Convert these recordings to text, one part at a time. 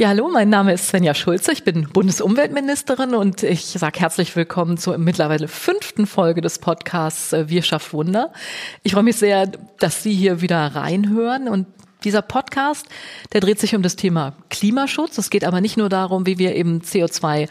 Ja, hallo, mein Name ist Svenja Schulze. Ich bin Bundesumweltministerin und ich sage herzlich willkommen zur mittlerweile fünften Folge des Podcasts äh, Wir schafft Wunder. Ich freue mich sehr, dass Sie hier wieder reinhören und dieser Podcast, der dreht sich um das Thema Klimaschutz. Es geht aber nicht nur darum, wie wir eben CO2 äh,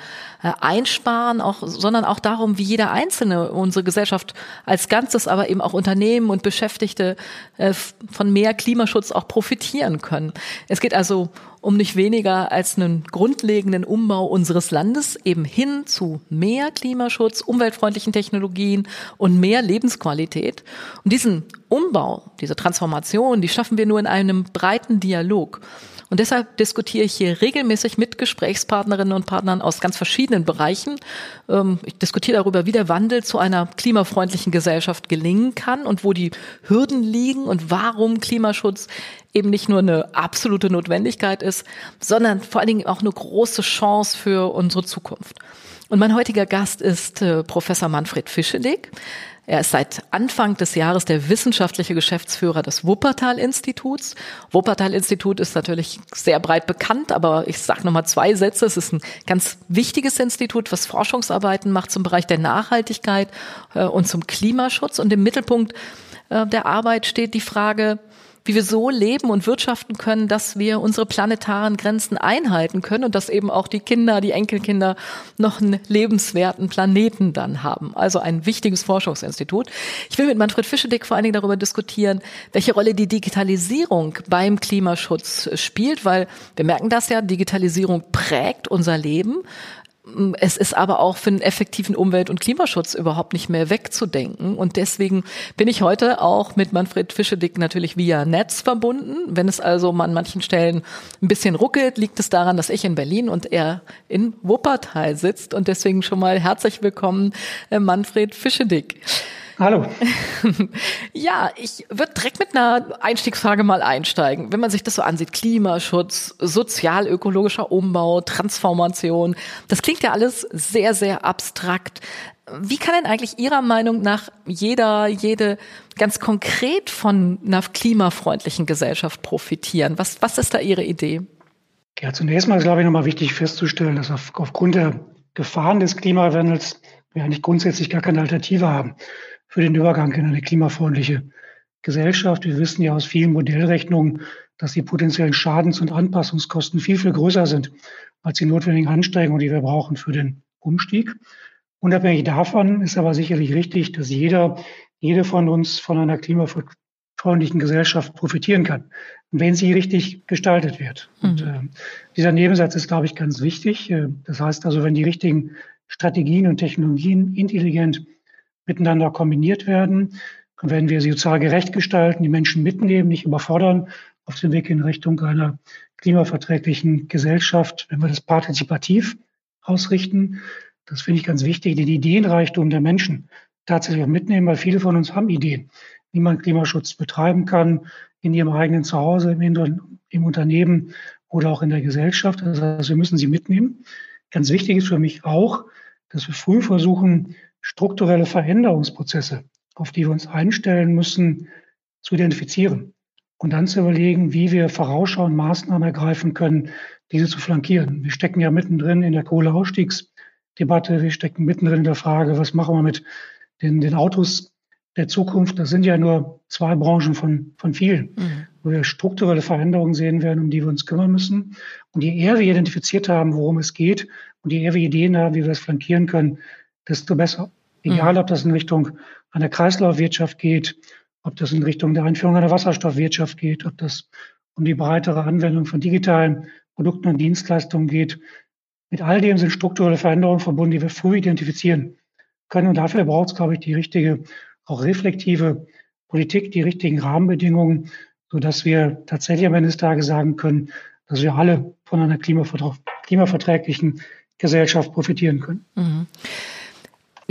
einsparen, auch, sondern auch darum, wie jeder Einzelne, unsere Gesellschaft als Ganzes, aber eben auch Unternehmen und Beschäftigte äh, von mehr Klimaschutz auch profitieren können. Es geht also um nicht weniger als einen grundlegenden Umbau unseres Landes eben hin zu mehr Klimaschutz, umweltfreundlichen Technologien und mehr Lebensqualität. Und diesen Umbau, diese Transformation, die schaffen wir nur in einem breiten Dialog. Und deshalb diskutiere ich hier regelmäßig mit Gesprächspartnerinnen und Partnern aus ganz verschiedenen Bereichen. Ähm, ich diskutiere darüber, wie der Wandel zu einer klimafreundlichen Gesellschaft gelingen kann und wo die Hürden liegen und warum Klimaschutz eben nicht nur eine absolute Notwendigkeit ist, sondern vor allen Dingen auch eine große Chance für unsere Zukunft. Und mein heutiger Gast ist äh, Professor Manfred Fischelig. Er ist seit Anfang des Jahres der wissenschaftliche Geschäftsführer des Wuppertal-Instituts. Wuppertal-Institut ist natürlich sehr breit bekannt, aber ich sage nochmal zwei Sätze. Es ist ein ganz wichtiges Institut, was Forschungsarbeiten macht zum Bereich der Nachhaltigkeit äh, und zum Klimaschutz. Und im Mittelpunkt äh, der Arbeit steht die Frage, wie wir so leben und wirtschaften können, dass wir unsere planetaren Grenzen einhalten können und dass eben auch die Kinder, die Enkelkinder noch einen lebenswerten Planeten dann haben. Also ein wichtiges Forschungsinstitut. Ich will mit Manfred Fischedick vor allen Dingen darüber diskutieren, welche Rolle die Digitalisierung beim Klimaschutz spielt, weil wir merken das ja, Digitalisierung prägt unser Leben. Es ist aber auch für einen effektiven Umwelt- und Klimaschutz überhaupt nicht mehr wegzudenken. Und deswegen bin ich heute auch mit Manfred Fischedick natürlich via Netz verbunden. Wenn es also an manchen Stellen ein bisschen ruckelt, liegt es daran, dass ich in Berlin und er in Wuppertal sitzt. Und deswegen schon mal herzlich willkommen, äh, Manfred Fischedick. Hallo. ja, ich würde direkt mit einer Einstiegsfrage mal einsteigen. Wenn man sich das so ansieht, Klimaschutz, sozial-ökologischer Umbau, Transformation, das klingt ja alles sehr, sehr abstrakt. Wie kann denn eigentlich Ihrer Meinung nach jeder, jede ganz konkret von einer klimafreundlichen Gesellschaft profitieren? Was, was ist da Ihre Idee? Ja, zunächst mal ist, glaube ich, nochmal wichtig festzustellen, dass auf, aufgrund der Gefahren des Klimawandels wir eigentlich grundsätzlich gar keine Alternative haben für den Übergang in eine klimafreundliche Gesellschaft. Wir wissen ja aus vielen Modellrechnungen, dass die potenziellen Schadens- und Anpassungskosten viel, viel größer sind als die notwendigen Anstrengungen, die wir brauchen für den Umstieg. Unabhängig davon ist aber sicherlich richtig, dass jeder, jede von uns von einer klimafreundlichen Gesellschaft profitieren kann, wenn sie richtig gestaltet wird. Mhm. Und äh, dieser Nebensatz ist, glaube ich, ganz wichtig. Äh, das heißt also, wenn die richtigen Strategien und Technologien intelligent miteinander kombiniert werden. Dann werden wir sie sozial gerecht gestalten, die Menschen mitnehmen, nicht überfordern auf dem Weg in Richtung einer klimaverträglichen Gesellschaft, wenn wir das partizipativ ausrichten. Das finde ich ganz wichtig, den Ideenreichtum der Menschen tatsächlich auch mitnehmen, weil viele von uns haben Ideen, wie man Klimaschutz betreiben kann, in ihrem eigenen Zuhause, im, im Unternehmen oder auch in der Gesellschaft. Das heißt, wir müssen sie mitnehmen. Ganz wichtig ist für mich auch, dass wir früh versuchen, strukturelle Veränderungsprozesse, auf die wir uns einstellen müssen, zu identifizieren und dann zu überlegen, wie wir vorausschauend Maßnahmen ergreifen können, diese zu flankieren. Wir stecken ja mittendrin in der Kohleausstiegsdebatte, wir stecken mittendrin in der Frage, was machen wir mit den, den Autos der Zukunft. Das sind ja nur zwei Branchen von, von vielen, mhm. wo wir strukturelle Veränderungen sehen werden, um die wir uns kümmern müssen. Und je eher wir identifiziert haben, worum es geht, und je eher wir Ideen haben, wie wir es flankieren können, desto besser. Egal, mhm. ob das in Richtung einer Kreislaufwirtschaft geht, ob das in Richtung der Einführung einer Wasserstoffwirtschaft geht, ob das um die breitere Anwendung von digitalen Produkten und Dienstleistungen geht. Mit all dem sind strukturelle Veränderungen verbunden, die wir früh identifizieren können. Und dafür braucht es, glaube ich, die richtige, auch reflektive Politik, die richtigen Rahmenbedingungen, sodass wir tatsächlich am Ende des Tages sagen können, dass wir alle von einer klimaverträglichen Gesellschaft profitieren können. Mhm.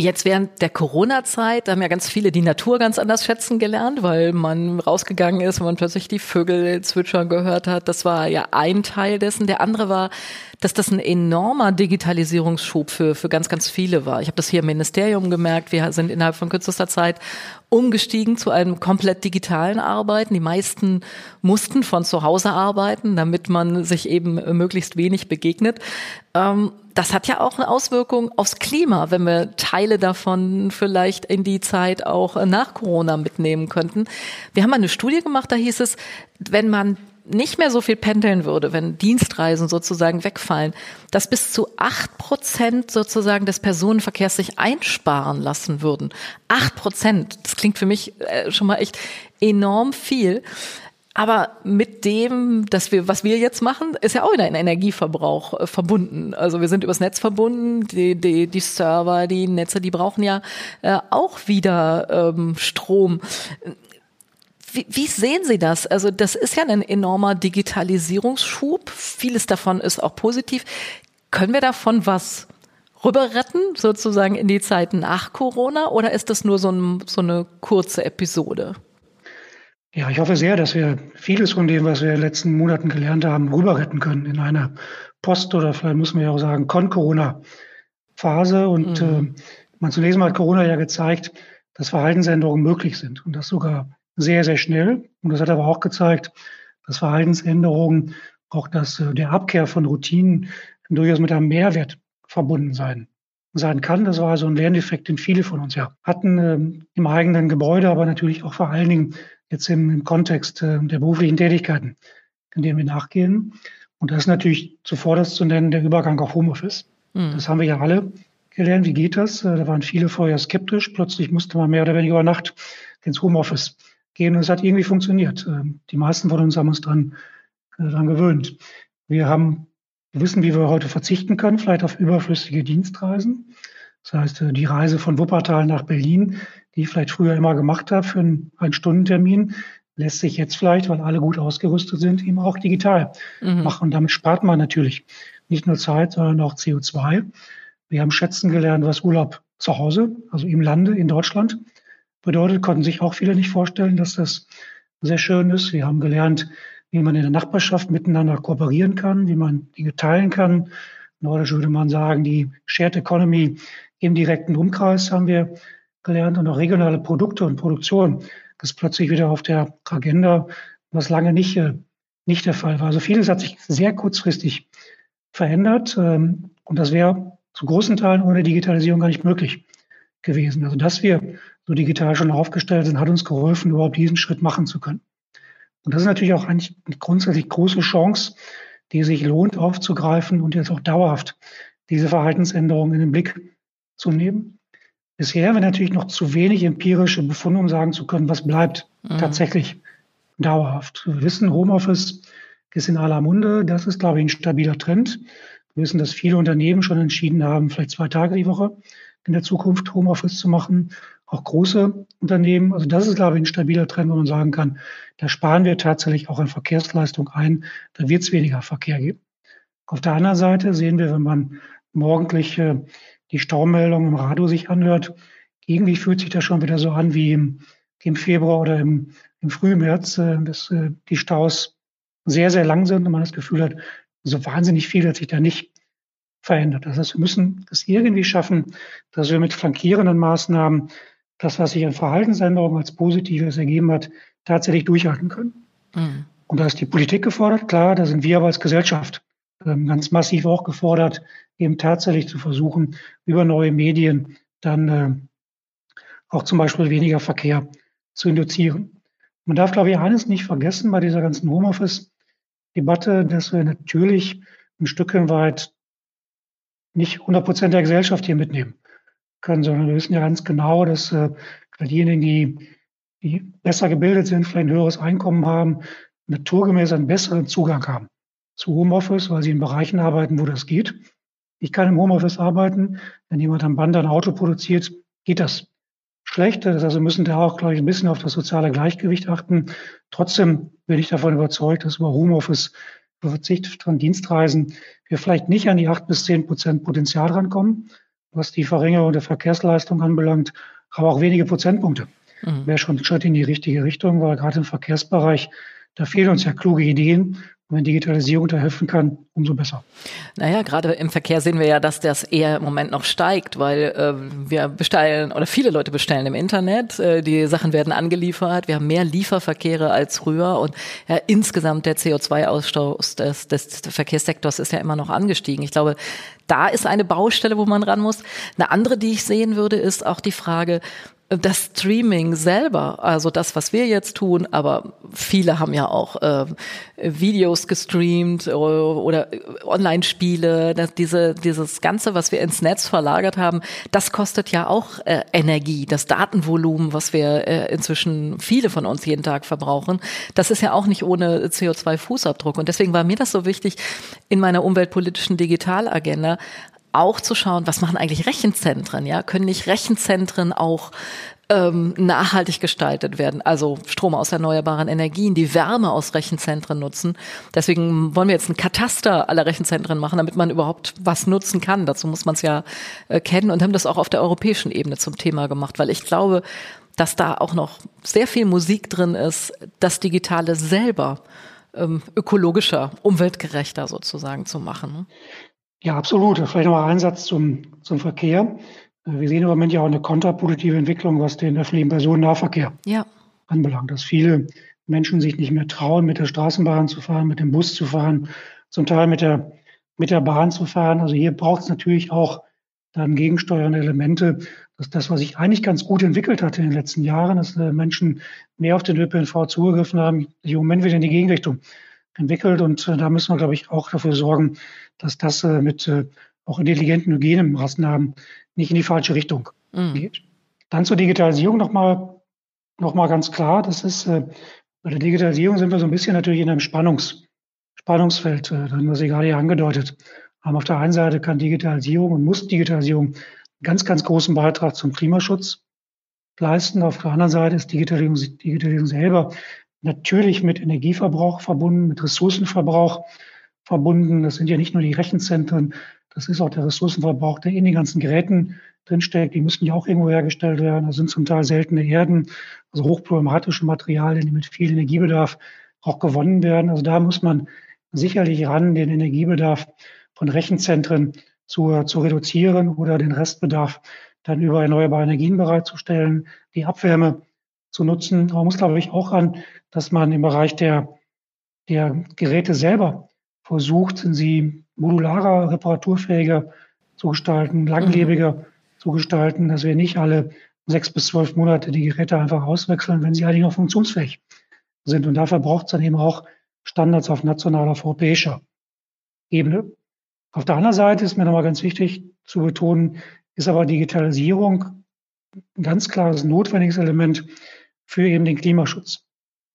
Jetzt während der Corona-Zeit haben ja ganz viele die Natur ganz anders schätzen gelernt, weil man rausgegangen ist, man plötzlich die Vögel zwitschern gehört hat. Das war ja ein Teil dessen. Der andere war, dass das ein enormer Digitalisierungsschub für, für ganz, ganz viele war. Ich habe das hier im Ministerium gemerkt. Wir sind innerhalb von kürzester Zeit umgestiegen zu einem komplett digitalen Arbeiten. Die meisten mussten von zu Hause arbeiten, damit man sich eben möglichst wenig begegnet. Ähm, das hat ja auch eine Auswirkung aufs Klima, wenn wir Teile davon vielleicht in die Zeit auch nach Corona mitnehmen könnten. Wir haben eine Studie gemacht, da hieß es, wenn man nicht mehr so viel pendeln würde, wenn Dienstreisen sozusagen wegfallen, dass bis zu acht Prozent sozusagen des Personenverkehrs sich einsparen lassen würden. Acht Prozent, das klingt für mich äh, schon mal echt enorm viel. Aber mit dem, dass wir, was wir jetzt machen, ist ja auch wieder ein Energieverbrauch äh, verbunden. Also wir sind übers Netz verbunden, die, die, die Server, die Netze, die brauchen ja äh, auch wieder ähm, Strom. Wie, wie sehen Sie das? Also das ist ja ein enormer Digitalisierungsschub. Vieles davon ist auch positiv. Können wir davon was rüber retten, sozusagen in die Zeiten nach Corona, oder ist das nur so, ein, so eine kurze Episode? Ja, ich hoffe sehr, dass wir vieles von dem, was wir in den letzten Monaten gelernt haben, rüber retten können in einer Post- oder vielleicht muss man ja auch sagen, Con-Corona-Phase. Und mhm. äh, man zunächst mal hat Corona ja gezeigt, dass Verhaltensänderungen möglich sind und das sogar sehr, sehr schnell. Und das hat aber auch gezeigt, dass Verhaltensänderungen, auch das, äh, der Abkehr von Routinen durchaus mit einem Mehrwert verbunden sein, sein kann. Das war also ein Lerneffekt, den viele von uns ja hatten äh, im eigenen Gebäude, aber natürlich auch vor allen Dingen jetzt im, im Kontext äh, der beruflichen Tätigkeiten, in denen wir nachgehen. Und das ist natürlich zuvorderst zu nennen der Übergang auf Homeoffice. Mhm. Das haben wir ja alle gelernt. Wie geht das? Äh, da waren viele vorher skeptisch. Plötzlich musste man mehr oder weniger über Nacht ins Homeoffice gehen. Und es hat irgendwie funktioniert. Ähm, die meisten von uns haben uns dran, äh, dran gewöhnt. Wir haben, wir wissen, wie wir heute verzichten können, vielleicht auf überflüssige Dienstreisen. Das heißt, äh, die Reise von Wuppertal nach Berlin, die ich vielleicht früher immer gemacht habe für einen, einen Stundentermin, lässt sich jetzt vielleicht, weil alle gut ausgerüstet sind, eben auch digital mhm. machen. Und damit spart man natürlich nicht nur Zeit, sondern auch CO2. Wir haben schätzen gelernt, was Urlaub zu Hause, also im Lande in Deutschland, bedeutet, konnten sich auch viele nicht vorstellen, dass das sehr schön ist. Wir haben gelernt, wie man in der Nachbarschaft miteinander kooperieren kann, wie man Dinge teilen kann. Nordisch würde man sagen, die Shared Economy im direkten Umkreis haben wir gelernt und auch regionale Produkte und Produktion ist plötzlich wieder auf der Agenda, was lange nicht, äh, nicht der Fall war. Also vieles hat sich sehr kurzfristig verändert ähm, und das wäre zu großen Teilen ohne Digitalisierung gar nicht möglich gewesen. Also dass wir so digital schon aufgestellt sind, hat uns geholfen, überhaupt diesen Schritt machen zu können. Und das ist natürlich auch eigentlich eine grundsätzlich große Chance, die sich lohnt aufzugreifen und jetzt auch dauerhaft diese Verhaltensänderungen in den Blick zu nehmen. Bisher haben wir natürlich noch zu wenig empirische Befunde, um sagen zu können, was bleibt mhm. tatsächlich dauerhaft. Wir wissen, Homeoffice ist in aller Munde. Das ist, glaube ich, ein stabiler Trend. Wir wissen, dass viele Unternehmen schon entschieden haben, vielleicht zwei Tage die Woche in der Zukunft Homeoffice zu machen. Auch große Unternehmen. Also das ist, glaube ich, ein stabiler Trend, wo man sagen kann, da sparen wir tatsächlich auch an Verkehrsleistung ein. Da wird es weniger Verkehr geben. Auf der anderen Seite sehen wir, wenn man morgendlich äh, die Staumeldung im Radio sich anhört, irgendwie fühlt sich das schon wieder so an wie im, im Februar oder im, im Frühmärz, äh, dass äh, die Staus sehr, sehr lang sind und man das Gefühl hat, so wahnsinnig viel hat sich da nicht verändert. Das heißt, wir müssen es irgendwie schaffen, dass wir mit flankierenden Maßnahmen das, was sich an Verhaltensänderungen als Positives ergeben hat, tatsächlich durchhalten können. Mhm. Und da ist die Politik gefordert, klar, da sind wir aber als Gesellschaft ähm, ganz massiv auch gefordert, eben tatsächlich zu versuchen, über neue Medien dann äh, auch zum Beispiel weniger Verkehr zu induzieren. Man darf, glaube ich, eines nicht vergessen bei dieser ganzen Homeoffice-Debatte, dass wir natürlich ein Stückchen weit nicht 100 Prozent der Gesellschaft hier mitnehmen können, sondern wir wissen ja ganz genau, dass äh, diejenigen, die, die besser gebildet sind, vielleicht ein höheres Einkommen haben, naturgemäß einen besseren Zugang haben zu Homeoffice, weil sie in Bereichen arbeiten, wo das geht. Ich kann im Homeoffice arbeiten. Wenn jemand am Band ein Auto produziert, geht das schlecht. Das wir müssen da auch, glaube ich, ein bisschen auf das soziale Gleichgewicht achten. Trotzdem bin ich davon überzeugt, dass über Homeoffice über Verzicht von Dienstreisen wir vielleicht nicht an die acht bis zehn Prozent Potenzial rankommen, was die Verringerung der Verkehrsleistung anbelangt, aber auch wenige Prozentpunkte. Mhm. Wäre schon ein Schritt in die richtige Richtung, weil gerade im Verkehrsbereich da fehlen uns ja kluge Ideen. Wenn Digitalisierung da helfen kann, umso besser. Naja, gerade im Verkehr sehen wir ja, dass das eher im Moment noch steigt, weil äh, wir bestellen oder viele Leute bestellen im Internet, äh, die Sachen werden angeliefert, wir haben mehr Lieferverkehre als früher und ja, insgesamt der CO2-Ausstoß des, des Verkehrssektors ist ja immer noch angestiegen. Ich glaube, da ist eine Baustelle, wo man ran muss. Eine andere, die ich sehen würde, ist auch die Frage, das Streaming selber, also das, was wir jetzt tun, aber viele haben ja auch äh, Videos gestreamt oder, oder Online-Spiele, diese, dieses Ganze, was wir ins Netz verlagert haben, das kostet ja auch äh, Energie. Das Datenvolumen, was wir äh, inzwischen viele von uns jeden Tag verbrauchen, das ist ja auch nicht ohne CO2-Fußabdruck. Und deswegen war mir das so wichtig, in meiner umweltpolitischen Digitalagenda auch zu schauen, was machen eigentlich Rechenzentren? Ja, können nicht Rechenzentren auch ähm, nachhaltig gestaltet werden, also Strom aus erneuerbaren Energien, die Wärme aus Rechenzentren nutzen. Deswegen wollen wir jetzt ein Kataster aller Rechenzentren machen, damit man überhaupt was nutzen kann. Dazu muss man es ja äh, kennen und haben das auch auf der europäischen Ebene zum Thema gemacht, weil ich glaube, dass da auch noch sehr viel Musik drin ist, das Digitale selber ähm, ökologischer, umweltgerechter sozusagen zu machen. Ja, absolut. Vielleicht noch ein Satz zum, zum Verkehr. Äh, wir sehen im Moment ja auch eine kontrapositive Entwicklung, was den öffentlichen Personennahverkehr ja. anbelangt, dass viele Menschen sich nicht mehr trauen, mit der Straßenbahn zu fahren, mit dem Bus zu fahren, zum Teil mit der, mit der Bahn zu fahren. Also hier braucht es natürlich auch dann gegensteuernde Elemente, dass das, was sich eigentlich ganz gut entwickelt hat in den letzten Jahren, dass äh, Menschen mehr auf den ÖPNV zugegriffen haben, sich im Moment wieder in die Gegenrichtung entwickelt. Und äh, da müssen wir, glaube ich, auch dafür sorgen, dass das mit auch intelligenten Hygienemaßnahmen nicht in die falsche Richtung mhm. geht. Dann zur Digitalisierung nochmal noch mal ganz klar. Das ist, äh, bei der Digitalisierung sind wir so ein bisschen natürlich in einem Spannungs, Spannungsfeld, äh, dann was Sie gerade ja angedeutet haben. Auf der einen Seite kann Digitalisierung und muss Digitalisierung einen ganz, ganz großen Beitrag zum Klimaschutz leisten. Auf der anderen Seite ist Digitalisierung, Digitalisierung selber natürlich mit Energieverbrauch verbunden, mit Ressourcenverbrauch verbunden. Das sind ja nicht nur die Rechenzentren, das ist auch der Ressourcenverbrauch, der in den ganzen Geräten drinsteckt. Die müssen ja auch irgendwo hergestellt werden. Das sind zum Teil seltene Erden, also hochproblematische Materialien, die mit viel Energiebedarf auch gewonnen werden. Also da muss man sicherlich ran, den Energiebedarf von Rechenzentren zu, zu reduzieren oder den Restbedarf dann über erneuerbare Energien bereitzustellen, die Abwärme zu nutzen. Aber man muss, glaube ich, auch an, dass man im Bereich der, der Geräte selber versucht, sie modularer, reparaturfähiger zu gestalten, langlebiger mhm. zu gestalten, dass wir nicht alle sechs bis zwölf Monate die Geräte einfach auswechseln, wenn sie eigentlich noch funktionsfähig sind. Und dafür braucht es dann eben auch Standards auf nationaler, auf europäischer Ebene. Auf der anderen Seite ist mir nochmal ganz wichtig zu betonen, ist aber Digitalisierung ein ganz klares notwendiges Element für eben den Klimaschutz.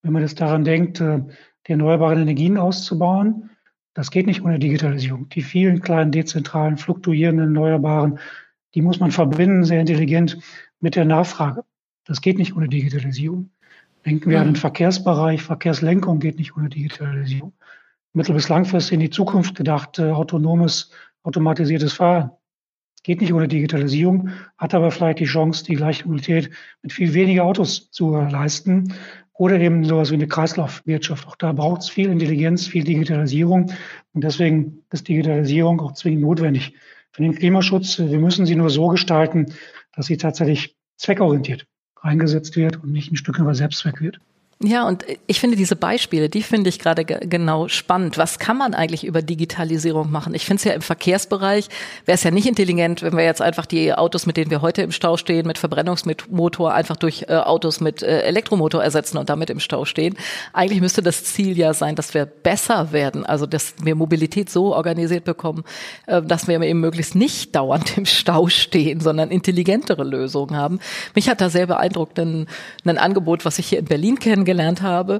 Wenn man jetzt daran denkt, äh, die erneuerbaren Energien auszubauen, das geht nicht ohne Digitalisierung. Die vielen kleinen, dezentralen, fluktuierenden, erneuerbaren, die muss man verbinden, sehr intelligent mit der Nachfrage. Das geht nicht ohne Digitalisierung. Denken wir mhm. an den Verkehrsbereich. Verkehrslenkung geht nicht ohne Digitalisierung. Mittel- bis langfristig in die Zukunft gedacht, äh, autonomes, automatisiertes Fahren. Geht nicht ohne Digitalisierung, hat aber vielleicht die Chance, die gleiche Mobilität mit viel weniger Autos zu leisten. Oder eben sowas wie eine Kreislaufwirtschaft. Auch da braucht es viel Intelligenz, viel Digitalisierung. Und deswegen ist Digitalisierung auch zwingend notwendig für den Klimaschutz. Wir müssen sie nur so gestalten, dass sie tatsächlich zweckorientiert eingesetzt wird und nicht ein Stück über Selbstzweck wird. Ja, und ich finde diese Beispiele, die finde ich gerade genau spannend. Was kann man eigentlich über Digitalisierung machen? Ich finde es ja im Verkehrsbereich, wäre es ja nicht intelligent, wenn wir jetzt einfach die Autos, mit denen wir heute im Stau stehen, mit Verbrennungsmotor einfach durch äh, Autos mit äh, Elektromotor ersetzen und damit im Stau stehen. Eigentlich müsste das Ziel ja sein, dass wir besser werden, also dass wir Mobilität so organisiert bekommen, äh, dass wir eben möglichst nicht dauernd im Stau stehen, sondern intelligentere Lösungen haben. Mich hat da sehr beeindruckt ein, ein Angebot, was ich hier in Berlin kennengelernt kennengelernt habe,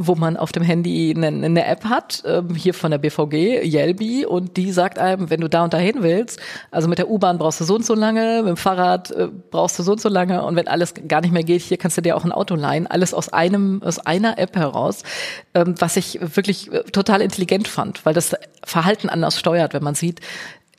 wo man auf dem Handy eine, eine App hat, ähm, hier von der BVG, Yelby, und die sagt einem, wenn du da und dahin willst, also mit der U-Bahn brauchst du so und so lange, mit dem Fahrrad äh, brauchst du so und so lange und wenn alles gar nicht mehr geht, hier kannst du dir auch ein Auto leihen, alles aus einem, aus einer App heraus, ähm, was ich wirklich äh, total intelligent fand, weil das Verhalten anders steuert, wenn man sieht,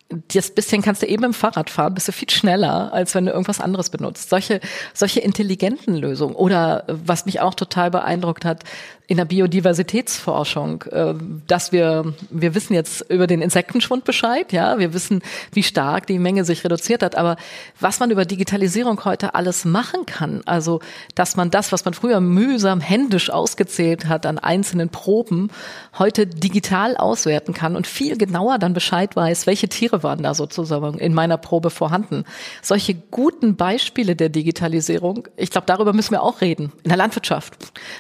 das bisschen kannst du eben im Fahrrad fahren, bist du viel schneller, als wenn du irgendwas anderes benutzt. Solche, solche intelligenten Lösungen. Oder was mich auch total beeindruckt hat, in der Biodiversitätsforschung, äh, dass wir, wir wissen jetzt über den Insektenschwund Bescheid, ja, wir wissen, wie stark die Menge sich reduziert hat, aber was man über Digitalisierung heute alles machen kann, also, dass man das, was man früher mühsam händisch ausgezählt hat an einzelnen Proben, heute digital auswerten kann und viel genauer dann Bescheid weiß, welche Tiere waren da sozusagen in meiner Probe vorhanden. Solche guten Beispiele der Digitalisierung, ich glaube, darüber müssen wir auch reden. In der Landwirtschaft.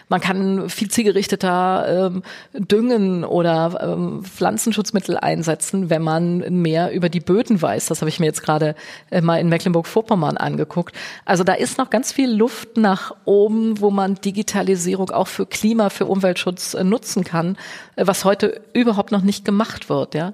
Man kann viel zielgerichteter ähm, düngen oder ähm, Pflanzenschutzmittel einsetzen, wenn man mehr über die Böden weiß. Das habe ich mir jetzt gerade äh, mal in Mecklenburg-Vorpommern angeguckt. Also da ist noch ganz viel Luft nach oben, wo man Digitalisierung auch für Klima, für Umweltschutz äh, nutzen kann, äh, was heute überhaupt noch nicht gemacht wird. Ja.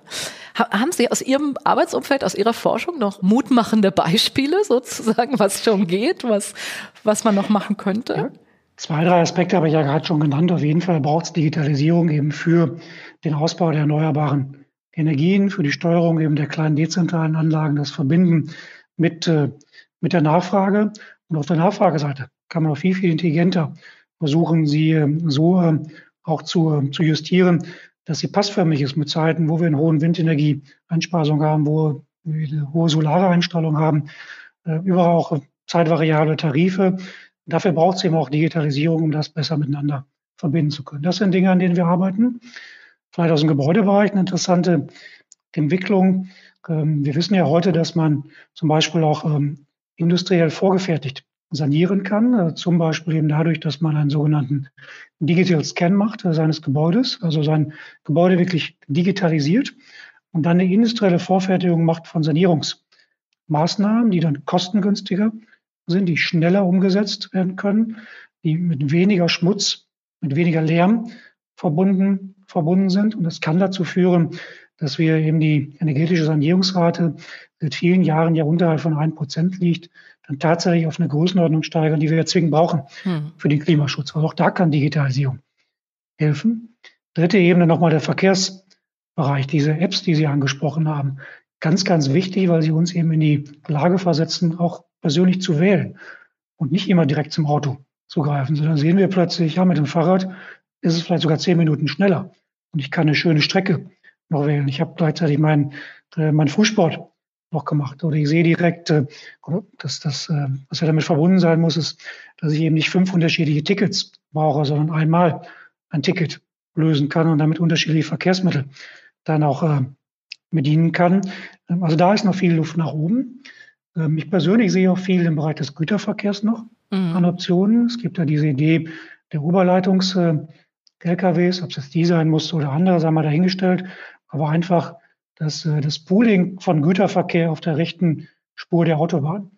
Haben Sie aus Ihrem Arbeitsumfeld, aus Ihrer Forschung noch mutmachende Beispiele sozusagen, was schon geht, was, was man noch machen könnte? Ja. Zwei, drei Aspekte habe ich ja gerade schon genannt. Auf jeden Fall braucht es Digitalisierung eben für den Ausbau der erneuerbaren Energien, für die Steuerung eben der kleinen dezentralen Anlagen, das Verbinden mit, äh, mit der Nachfrage. Und auf der Nachfrageseite kann man auch viel, viel intelligenter versuchen, sie äh, so äh, auch zu, äh, zu justieren, dass sie passförmig ist mit Zeiten, wo wir eine hohe Windenergieeinspeisung haben, wo wir eine hohe solare Einstrahlung haben, äh, überall auch zeitvariable Tarife Dafür braucht es eben auch Digitalisierung, um das besser miteinander verbinden zu können. Das sind Dinge, an denen wir arbeiten. Vielleicht aus dem Gebäudebereich eine interessante Entwicklung. Ähm, wir wissen ja heute, dass man zum Beispiel auch ähm, industriell vorgefertigt sanieren kann, äh, zum Beispiel eben dadurch, dass man einen sogenannten Digital Scan macht äh, seines Gebäudes, also sein Gebäude wirklich digitalisiert und dann eine industrielle Vorfertigung macht von Sanierungsmaßnahmen, die dann kostengünstiger sind, die schneller umgesetzt werden können, die mit weniger Schmutz, mit weniger Lärm verbunden, verbunden sind. Und das kann dazu führen, dass wir eben die energetische Sanierungsrate seit vielen Jahren ja unterhalb von ein Prozent liegt, dann tatsächlich auf eine Größenordnung steigern, die wir ja zwingend brauchen hm. für den Klimaschutz. Weil auch da kann Digitalisierung helfen. Dritte Ebene nochmal der Verkehrsbereich, diese Apps, die Sie angesprochen haben. Ganz, ganz wichtig, weil sie uns eben in die Lage versetzen, auch persönlich zu wählen und nicht immer direkt zum Auto zu greifen, sondern sehen wir plötzlich, ja, mit dem Fahrrad ist es vielleicht sogar zehn Minuten schneller und ich kann eine schöne Strecke noch wählen. Ich habe gleichzeitig meinen äh, mein Fußsport noch gemacht oder ich sehe direkt, äh, dass das, äh, was ja damit verbunden sein muss, ist, dass ich eben nicht fünf unterschiedliche Tickets brauche, sondern einmal ein Ticket lösen kann und damit unterschiedliche Verkehrsmittel dann auch äh, bedienen kann. Also da ist noch viel Luft nach oben. Ähm, ich persönlich sehe auch viel im Bereich des Güterverkehrs noch mhm. an Optionen. Es gibt ja diese Idee der Oberleitungs-LKWs, ob es jetzt die sein muss oder andere, sei mal dahingestellt. Aber einfach das, äh, das Pooling von Güterverkehr auf der rechten Spur der Autobahn.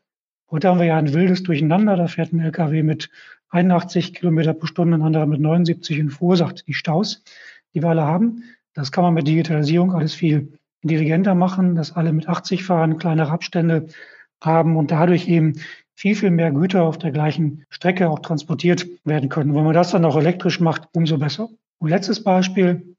Heute haben wir ja ein wildes Durcheinander. Da fährt ein LKW mit 81 Kilometer pro Stunde, ein anderer mit 79 und verursacht die Staus, die wir alle haben. Das kann man mit Digitalisierung alles viel intelligenter machen, dass alle mit 80 fahren, kleinere Abstände, haben und dadurch eben viel, viel mehr Güter auf der gleichen Strecke auch transportiert werden können. Wenn man das dann auch elektrisch macht, umso besser. Und letztes Beispiel,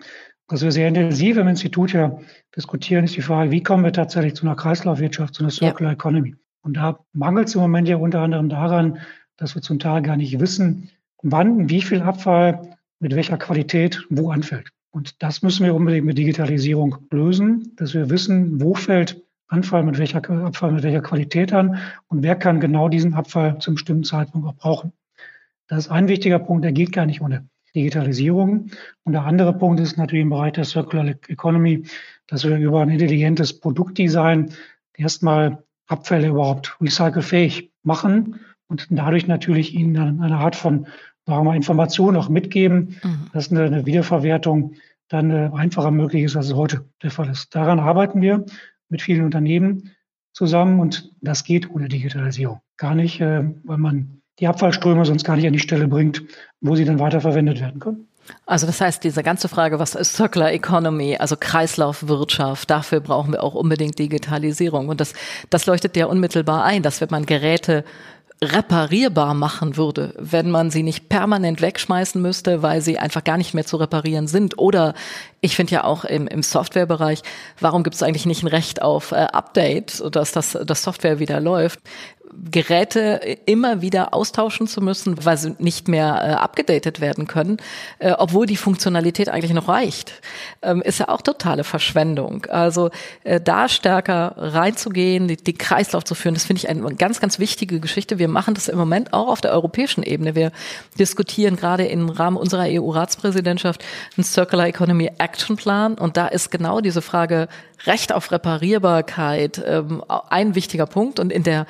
was wir sehr intensiv im Institut ja diskutieren, ist die Frage, wie kommen wir tatsächlich zu einer Kreislaufwirtschaft, zu einer Circular ja. Economy? Und da mangelt es im Moment ja unter anderem daran, dass wir zum Teil gar nicht wissen, wann, wie viel Abfall mit welcher Qualität wo anfällt. Und das müssen wir unbedingt mit Digitalisierung lösen, dass wir wissen, wo fällt Anfall mit welcher, Abfall mit welcher Qualität an und wer kann genau diesen Abfall zum bestimmten Zeitpunkt auch brauchen. Das ist ein wichtiger Punkt, der geht gar nicht ohne Digitalisierung. Und der andere Punkt ist natürlich im Bereich der Circular Economy, dass wir über ein intelligentes Produktdesign erstmal Abfälle überhaupt recycelfähig machen und dadurch natürlich ihnen eine Art von sagen wir mal, Information auch mitgeben, mhm. dass eine, eine Wiederverwertung dann äh, einfacher möglich ist, als es heute der Fall ist. Daran arbeiten wir mit vielen Unternehmen zusammen und das geht ohne Digitalisierung. Gar nicht, äh, weil man die Abfallströme sonst gar nicht an die Stelle bringt, wo sie dann weiterverwendet werden können. Also das heißt, diese ganze Frage, was ist Circular Economy, also Kreislaufwirtschaft, dafür brauchen wir auch unbedingt Digitalisierung. Und das, das leuchtet ja unmittelbar ein, dass wenn man Geräte reparierbar machen würde, wenn man sie nicht permanent wegschmeißen müsste, weil sie einfach gar nicht mehr zu reparieren sind. Oder ich finde ja auch im, im Softwarebereich, warum gibt es eigentlich nicht ein Recht auf äh, Update, dass das, das Software wieder läuft? Geräte immer wieder austauschen zu müssen, weil sie nicht mehr äh, werden können, äh, obwohl die Funktionalität eigentlich noch reicht, ähm, ist ja auch totale Verschwendung. Also äh, da stärker reinzugehen, die, den Kreislauf zu führen, das finde ich eine ganz, ganz wichtige Geschichte. Wir machen das im Moment auch auf der europäischen Ebene. Wir diskutieren gerade im Rahmen unserer EU-Ratspräsidentschaft einen Circular Economy Action Plan und da ist genau diese Frage Recht auf Reparierbarkeit ähm, ein wichtiger Punkt und in der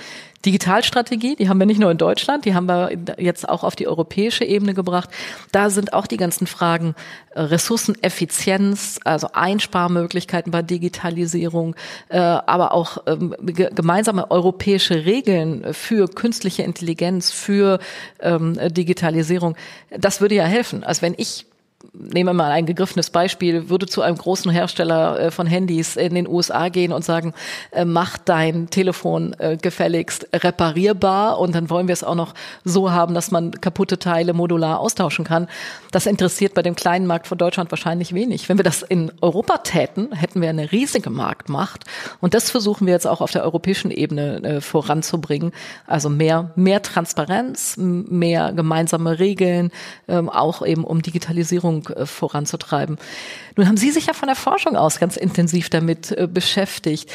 Digitalstrategie, die haben wir nicht nur in Deutschland, die haben wir jetzt auch auf die europäische Ebene gebracht. Da sind auch die ganzen Fragen äh, Ressourceneffizienz, also Einsparmöglichkeiten bei Digitalisierung, äh, aber auch ähm, gemeinsame europäische Regeln für künstliche Intelligenz, für ähm, Digitalisierung. Das würde ja helfen. Also wenn ich nehmen wir mal ein gegriffenes Beispiel, würde zu einem großen Hersteller äh, von Handys in den USA gehen und sagen, äh, mach dein Telefon äh, gefälligst reparierbar und dann wollen wir es auch noch so haben, dass man kaputte Teile modular austauschen kann. Das interessiert bei dem kleinen Markt von Deutschland wahrscheinlich wenig. Wenn wir das in Europa täten, hätten wir eine riesige Marktmacht und das versuchen wir jetzt auch auf der europäischen Ebene voranzubringen. Also mehr, mehr Transparenz, mehr gemeinsame Regeln, ähm, auch eben um Digitalisierung Äh, voranzutreiben. Nun haben Sie sich ja von der Forschung aus ganz intensiv damit äh, beschäftigt.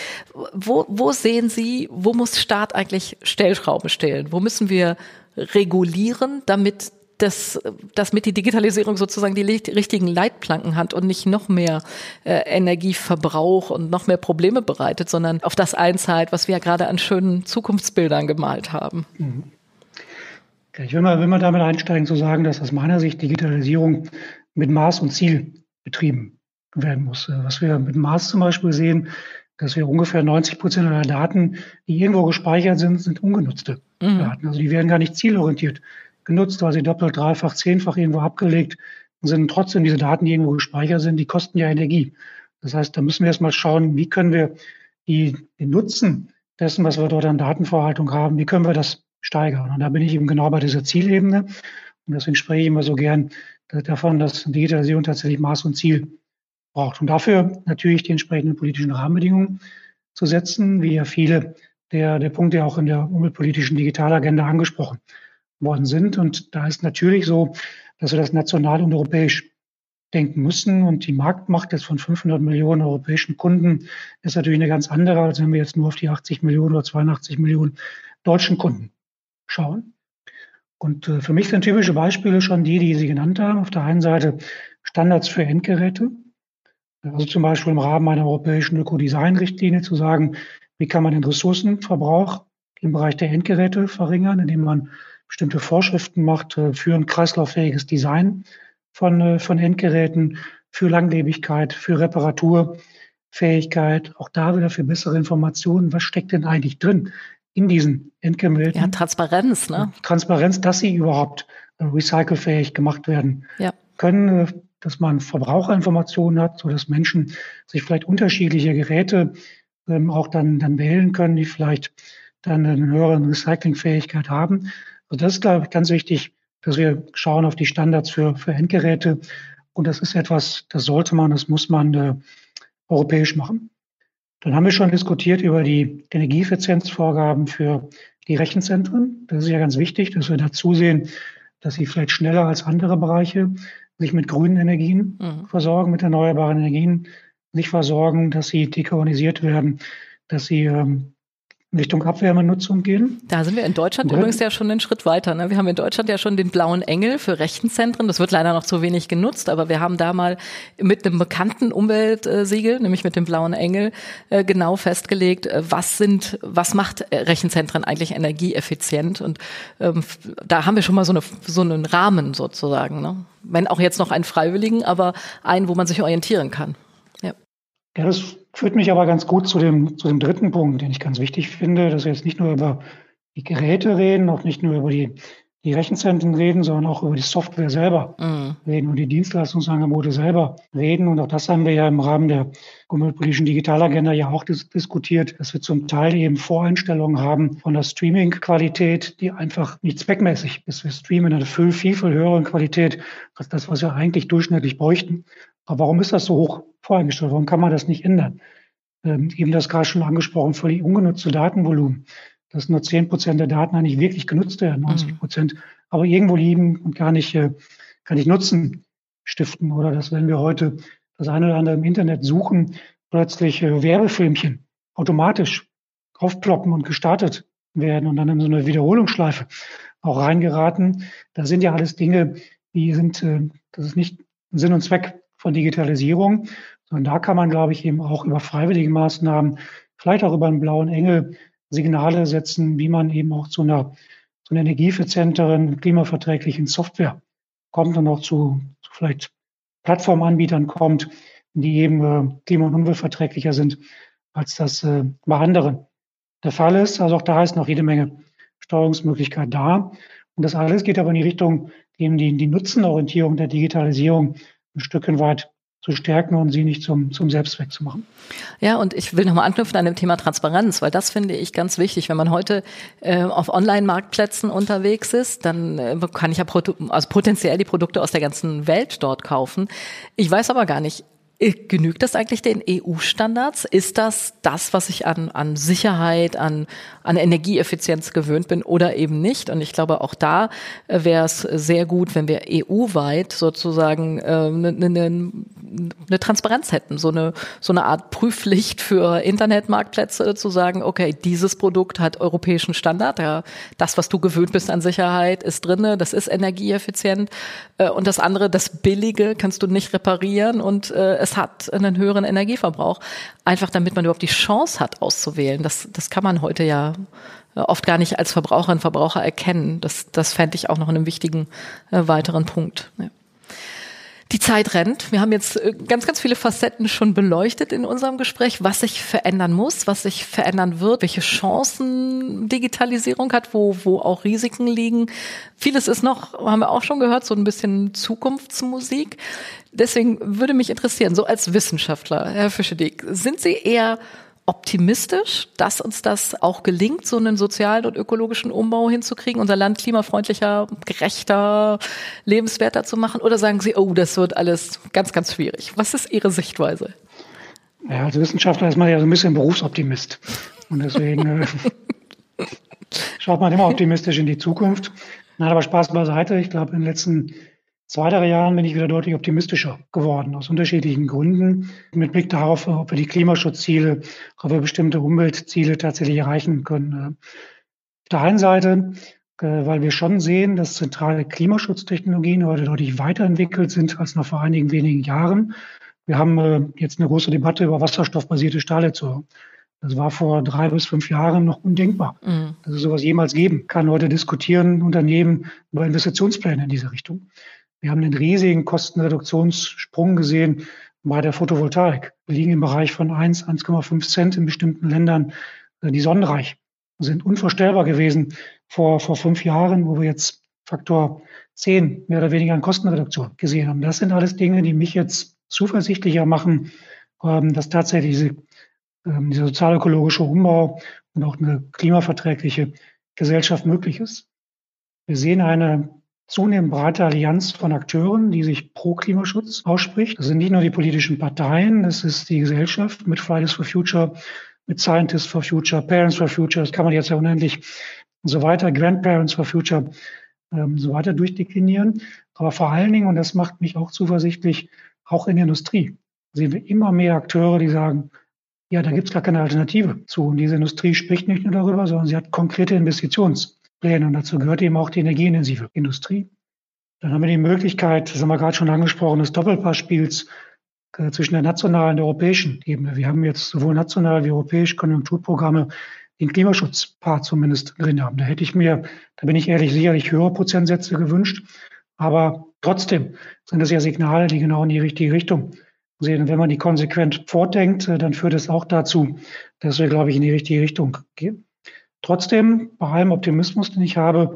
Wo, wo sehen Sie, wo muss Staat eigentlich Stellschrauben stellen? Wo müssen wir regulieren, damit das, das mit die Digitalisierung sozusagen die richtigen Leitplanken hat und nicht noch mehr äh, Energieverbrauch und noch mehr Probleme bereitet, sondern auf das einzahlt, was wir ja gerade an schönen Zukunftsbildern gemalt haben. Mhm. Ich will mal, will mal damit einsteigen zu sagen, dass aus meiner Sicht Digitalisierung mit Maß und Ziel betrieben werden muss. Äh, was wir mit Maß zum Beispiel sehen, dass wir ungefähr 90 Prozent aller Daten, die irgendwo gespeichert sind, sind ungenutzte mhm. Daten. Also die werden gar nicht zielorientiert genutzt, weil sie doppelt, dreifach, zehnfach irgendwo abgelegt sind. Trotzdem diese Daten, die irgendwo gespeichert sind, die kosten ja Energie. Das heißt, da müssen wir erstmal schauen, wie können wir die, den Nutzen dessen, was wir dort an Datenverhaltung haben, wie können wir das steigern? Und da bin ich eben genau bei dieser Zielebene. Und deswegen spreche ich immer so gern davon, dass Digitalisierung tatsächlich Maß und Ziel braucht. Und dafür natürlich die entsprechenden politischen Rahmenbedingungen zu setzen, wie ja viele der, der Punkte auch in der umweltpolitischen Digitalagenda angesprochen worden sind. Und da ist natürlich so, dass wir das national und europäisch denken müssen. Und die Marktmacht jetzt von 500 Millionen europäischen Kunden ist natürlich eine ganz andere, als wenn wir jetzt nur auf die 80 Millionen oder 82 Millionen deutschen Kunden schauen. Und äh, für mich sind typische Beispiele schon die, die Sie genannt haben. Auf der einen Seite Standards für Endgeräte. Also zum Beispiel im Rahmen einer europäischen Ökodesign-Richtlinie zu sagen, wie kann man den Ressourcenverbrauch im Bereich der Endgeräte verringern, indem man bestimmte Vorschriften macht äh, für ein kreislauffähiges Design von, äh, von Endgeräten, für Langlebigkeit, für Reparaturfähigkeit, auch da wieder für bessere Informationen, was steckt denn eigentlich drin in diesen Endgeräten. Ja, Transparenz, ne? Transparenz, dass sie überhaupt äh, recycelfähig gemacht werden ja. können, äh, dass man Verbraucherinformationen hat, so dass Menschen sich vielleicht unterschiedliche Geräte ähm, auch dann, dann wählen können, die vielleicht dann eine höhere Recyclingfähigkeit haben. Also das ist, glaube ich, ganz wichtig, dass wir schauen auf die Standards für, für Endgeräte. Und das ist etwas, das sollte man, das muss man äh, europäisch machen. Dann haben wir schon diskutiert über die Energieeffizienzvorgaben für die Rechenzentren. Das ist ja ganz wichtig, dass wir da zusehen, dass sie vielleicht schneller als andere Bereiche sich mit grünen Energien mhm. versorgen, mit erneuerbaren Energien sich versorgen, dass sie dekarbonisiert werden, dass sie ähm, Richtung Abwärmenutzung gehen. Da sind wir in Deutschland ja. übrigens ja schon einen Schritt weiter. Ne? Wir haben in Deutschland ja schon den blauen Engel für Rechenzentren. Das wird leider noch zu wenig genutzt, aber wir haben da mal mit einem bekannten Umweltsiegel, nämlich mit dem blauen Engel, äh, genau festgelegt, äh, was sind, was macht Rechenzentren eigentlich energieeffizient. Und ähm, da haben wir schon mal so, eine, so einen Rahmen sozusagen. Ne? Wenn auch jetzt noch einen freiwilligen, aber einen, wo man sich orientieren kann. Ja, das Führt mich aber ganz gut zu dem, zu dem dritten Punkt, den ich ganz wichtig finde, dass wir jetzt nicht nur über die Geräte reden, auch nicht nur über die, die Rechenzentren reden, sondern auch über die Software selber mhm. reden und die Dienstleistungsangebote selber reden. Und auch das haben wir ja im Rahmen der umweltpolitischen Digitalagenda ja auch dis diskutiert, dass wir zum Teil eben Voreinstellungen haben von der Streaming-Qualität, die einfach nicht zweckmäßig ist. Wir streamen in einer viel, viel, viel höheren Qualität als das, was wir eigentlich durchschnittlich bräuchten. Aber warum ist das so hoch voreingestellt? Warum kann man das nicht ändern? Ähm, eben das gerade schon angesprochen, völlig ungenutzte Datenvolumen. dass nur 10 Prozent der Daten eigentlich wirklich genutzt werden, 90 Prozent, mhm. aber irgendwo liegen und gar nicht, äh, gar nicht Nutzen stiften. Oder dass wenn wir heute das eine oder andere im Internet suchen, plötzlich äh, Werbefilmchen automatisch aufploppen und gestartet werden und dann in so eine Wiederholungsschleife auch reingeraten. Das sind ja alles Dinge, die sind, äh, das ist nicht Sinn und Zweck von Digitalisierung, sondern da kann man, glaube ich, eben auch über freiwillige Maßnahmen, vielleicht auch über einen blauen Engel Signale setzen, wie man eben auch zu einer, zu einer energieeffizienteren, klimaverträglichen Software kommt und auch zu, zu vielleicht Plattformanbietern kommt, die eben äh, klima- und umweltverträglicher sind, als das äh, bei anderen der Fall ist. Also auch da ist noch jede Menge Steuerungsmöglichkeit da. Und das alles geht aber in die Richtung, eben die, die Nutzenorientierung der Digitalisierung ein Stück weit zu stärken und sie nicht zum, zum Selbstzweck zu machen. Ja, und ich will nochmal anknüpfen an dem Thema Transparenz, weil das finde ich ganz wichtig. Wenn man heute äh, auf Online-Marktplätzen unterwegs ist, dann äh, kann ich ja also potenziell die Produkte aus der ganzen Welt dort kaufen. Ich weiß aber gar nicht, Genügt das eigentlich den EU-Standards? Ist das das, was ich an, an Sicherheit, an, an Energieeffizienz gewöhnt bin oder eben nicht? Und ich glaube, auch da äh, wäre es sehr gut, wenn wir EU-weit sozusagen äh, ne, ne, ne Transparenz hätten, so eine, so eine Art Prüfpflicht für Internetmarktplätze zu sagen, okay, dieses Produkt hat europäischen Standard, ja, das, was du gewöhnt bist an Sicherheit, ist drinne, das ist energieeffizient äh, und das andere, das Billige, kannst du nicht reparieren und äh, es hat einen höheren Energieverbrauch, einfach damit man überhaupt die Chance hat, auszuwählen. Das, das kann man heute ja oft gar nicht als Verbraucherin, Verbraucher erkennen. Das, das fände ich auch noch einen wichtigen äh, weiteren Punkt. Ja. Die Zeit rennt. Wir haben jetzt äh, ganz, ganz viele Facetten schon beleuchtet in unserem Gespräch, was sich verändern muss, was sich verändern wird, welche Chancen Digitalisierung hat, wo, wo auch Risiken liegen. Vieles ist noch, haben wir auch schon gehört, so ein bisschen Zukunftsmusik. Deswegen würde mich interessieren, so als Wissenschaftler, Herr Fischedick, sind Sie eher optimistisch, dass uns das auch gelingt, so einen sozialen und ökologischen Umbau hinzukriegen, unser Land klimafreundlicher, gerechter, lebenswerter zu machen? Oder sagen Sie, oh, das wird alles ganz, ganz schwierig? Was ist Ihre Sichtweise? Ja, als Wissenschaftler ist man ja so ein bisschen Berufsoptimist. Und deswegen äh, schaut man immer optimistisch in die Zukunft. Nein, aber Spaß beiseite. Ich glaube, in den letzten zwei, drei Jahren bin ich wieder deutlich optimistischer geworden, aus unterschiedlichen Gründen. Mit Blick darauf, ob wir die Klimaschutzziele, ob wir bestimmte Umweltziele tatsächlich erreichen können. Auf der einen Seite, äh, weil wir schon sehen, dass zentrale Klimaschutztechnologien heute deutlich weiterentwickelt sind als noch vor einigen wenigen Jahren. Wir haben äh, jetzt eine große Debatte über wasserstoffbasierte Stahlerzeugung. Das war vor drei bis fünf Jahren noch undenkbar, mhm. dass es sowas jemals geben kann. Heute diskutieren Unternehmen über Investitionspläne in diese Richtung. Wir haben einen riesigen Kostenreduktionssprung gesehen bei der Photovoltaik. Wir liegen im Bereich von 1, 1,5 Cent in bestimmten Ländern, äh, die sonnenreich sind unvorstellbar gewesen vor, vor fünf Jahren, wo wir jetzt Faktor 10 mehr oder weniger an Kostenreduktion gesehen haben. Das sind alles Dinge, die mich jetzt zuversichtlicher machen, ähm, dass tatsächlich diese, ähm, dieser sozialökologische Umbau und auch eine klimaverträgliche Gesellschaft möglich ist. Wir sehen eine zunehmend breite Allianz von Akteuren, die sich pro Klimaschutz ausspricht. Das sind nicht nur die politischen Parteien, das ist die Gesellschaft mit Fridays for Future, mit Scientists for Future, Parents for Future, das kann man jetzt ja unendlich und so weiter, Grandparents for Future, ähm, so weiter durchdeklinieren. Aber vor allen Dingen, und das macht mich auch zuversichtlich, auch in der Industrie sehen wir immer mehr Akteure, die sagen, ja, da gibt es gar keine Alternative zu. Und diese Industrie spricht nicht nur darüber, sondern sie hat konkrete Investitions- Pläne. Und dazu gehört eben auch die energieintensive Industrie. Dann haben wir die Möglichkeit, das haben wir gerade schon angesprochen, des Doppelpassspiels äh, zwischen der nationalen und der europäischen Ebene. Wir haben jetzt sowohl national wie europäisch Konjunkturprogramme, den Klimaschutzpart zumindest drin haben. Da hätte ich mir, da bin ich ehrlich, sicherlich höhere Prozentsätze gewünscht. Aber trotzdem sind das ja Signale, die genau in die richtige Richtung sehen. Und wenn man die konsequent fortdenkt, äh, dann führt es auch dazu, dass wir, glaube ich, in die richtige Richtung gehen. Trotzdem, bei allem Optimismus, den ich habe,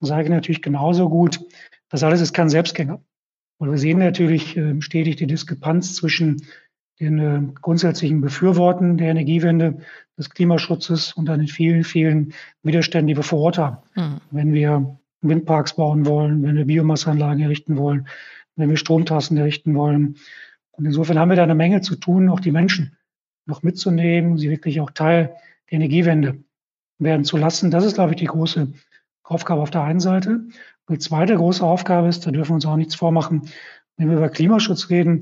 sage ich natürlich genauso gut, das alles ist kein Selbstgänger. Und wir sehen natürlich äh, stetig die Diskrepanz zwischen den äh, grundsätzlichen Befürworten der Energiewende, des Klimaschutzes und dann den vielen, vielen Widerständen, die wir vor Ort haben. Mhm. Wenn wir Windparks bauen wollen, wenn wir Biomasseanlagen errichten wollen, wenn wir Stromtassen errichten wollen. Und insofern haben wir da eine Menge zu tun, auch die Menschen noch mitzunehmen, sie wirklich auch Teil der Energiewende werden zu lassen. Das ist, glaube ich, die große Aufgabe auf der einen Seite. Die zweite große Aufgabe ist, da dürfen wir uns auch nichts vormachen, wenn wir über Klimaschutz reden,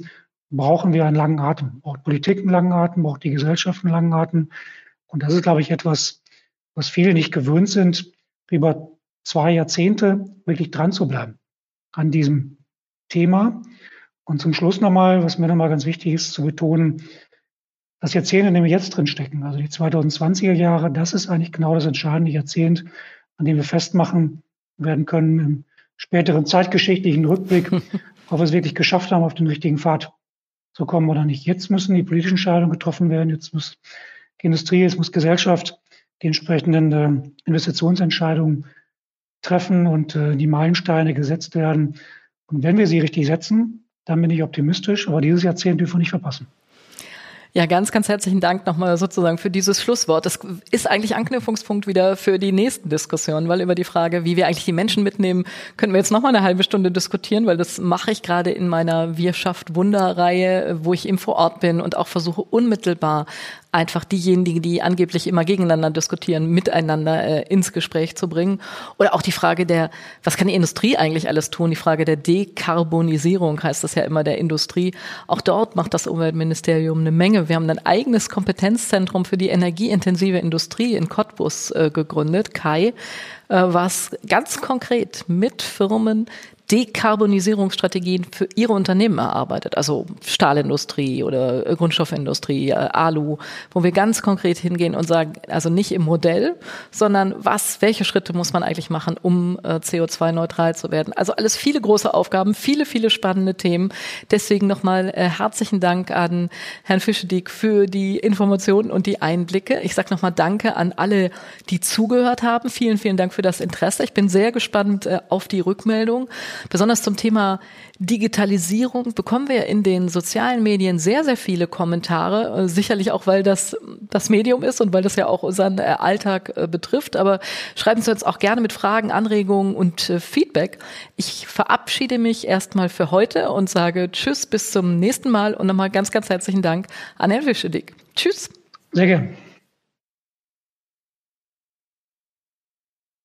brauchen wir einen langen Atem. Braucht Politik einen langen Atem, braucht die Gesellschaft einen langen Atem. Und das ist, glaube ich, etwas, was viele nicht gewöhnt sind, über zwei Jahrzehnte wirklich dran zu bleiben an diesem Thema. Und zum Schluss nochmal, was mir nochmal ganz wichtig ist zu betonen, das Jahrzehnt, in dem wir jetzt drin stecken, also die 2020er Jahre, das ist eigentlich genau das entscheidende Jahrzehnt, an dem wir festmachen werden können im späteren zeitgeschichtlichen Rückblick, ob wir es wirklich geschafft haben, auf den richtigen Pfad zu kommen oder nicht. Jetzt müssen die politischen Entscheidungen getroffen werden, jetzt muss die Industrie, jetzt muss Gesellschaft die entsprechenden äh, Investitionsentscheidungen treffen und äh, die Meilensteine gesetzt werden. Und wenn wir sie richtig setzen, dann bin ich optimistisch, aber dieses Jahrzehnt dürfen wir nicht verpassen. Ja, ganz, ganz herzlichen Dank nochmal sozusagen für dieses Schlusswort. Das ist eigentlich Anknüpfungspunkt wieder für die nächsten Diskussionen, weil über die Frage, wie wir eigentlich die Menschen mitnehmen, können wir jetzt nochmal eine halbe Stunde diskutieren, weil das mache ich gerade in meiner Wir schafft Wunder-Reihe, wo ich eben vor Ort bin und auch versuche unmittelbar einfach diejenigen, die angeblich immer gegeneinander diskutieren, miteinander äh, ins Gespräch zu bringen. Oder auch die Frage der, was kann die Industrie eigentlich alles tun? Die Frage der Dekarbonisierung heißt das ja immer der Industrie. Auch dort macht das Umweltministerium eine Menge. Wir haben ein eigenes Kompetenzzentrum für die energieintensive Industrie in Cottbus äh, gegründet, Kai, äh, was ganz konkret mit Firmen Dekarbonisierungsstrategien für ihre Unternehmen erarbeitet, also Stahlindustrie oder Grundstoffindustrie, äh, Alu, wo wir ganz konkret hingehen und sagen, also nicht im Modell, sondern was, welche Schritte muss man eigentlich machen, um äh, CO2-neutral zu werden. Also alles viele große Aufgaben, viele, viele spannende Themen. Deswegen nochmal äh, herzlichen Dank an Herrn Fischedick für die Informationen und die Einblicke. Ich sage nochmal Danke an alle, die zugehört haben. Vielen, vielen Dank für das Interesse. Ich bin sehr gespannt auf die Rückmeldung. Besonders zum Thema Digitalisierung bekommen wir in den sozialen Medien sehr, sehr viele Kommentare. Äh, sicherlich auch, weil das das Medium ist und weil das ja auch unseren äh, Alltag äh, betrifft. Aber schreiben Sie uns auch gerne mit Fragen, Anregungen und Feedback. Ich verabschiede mich erstmal für heute und sage Tschüss, bis zum nächsten Mal und nochmal ganz, ganz herzlichen Dank an Herrn Wischedig. Tschüss. Sehr gerne.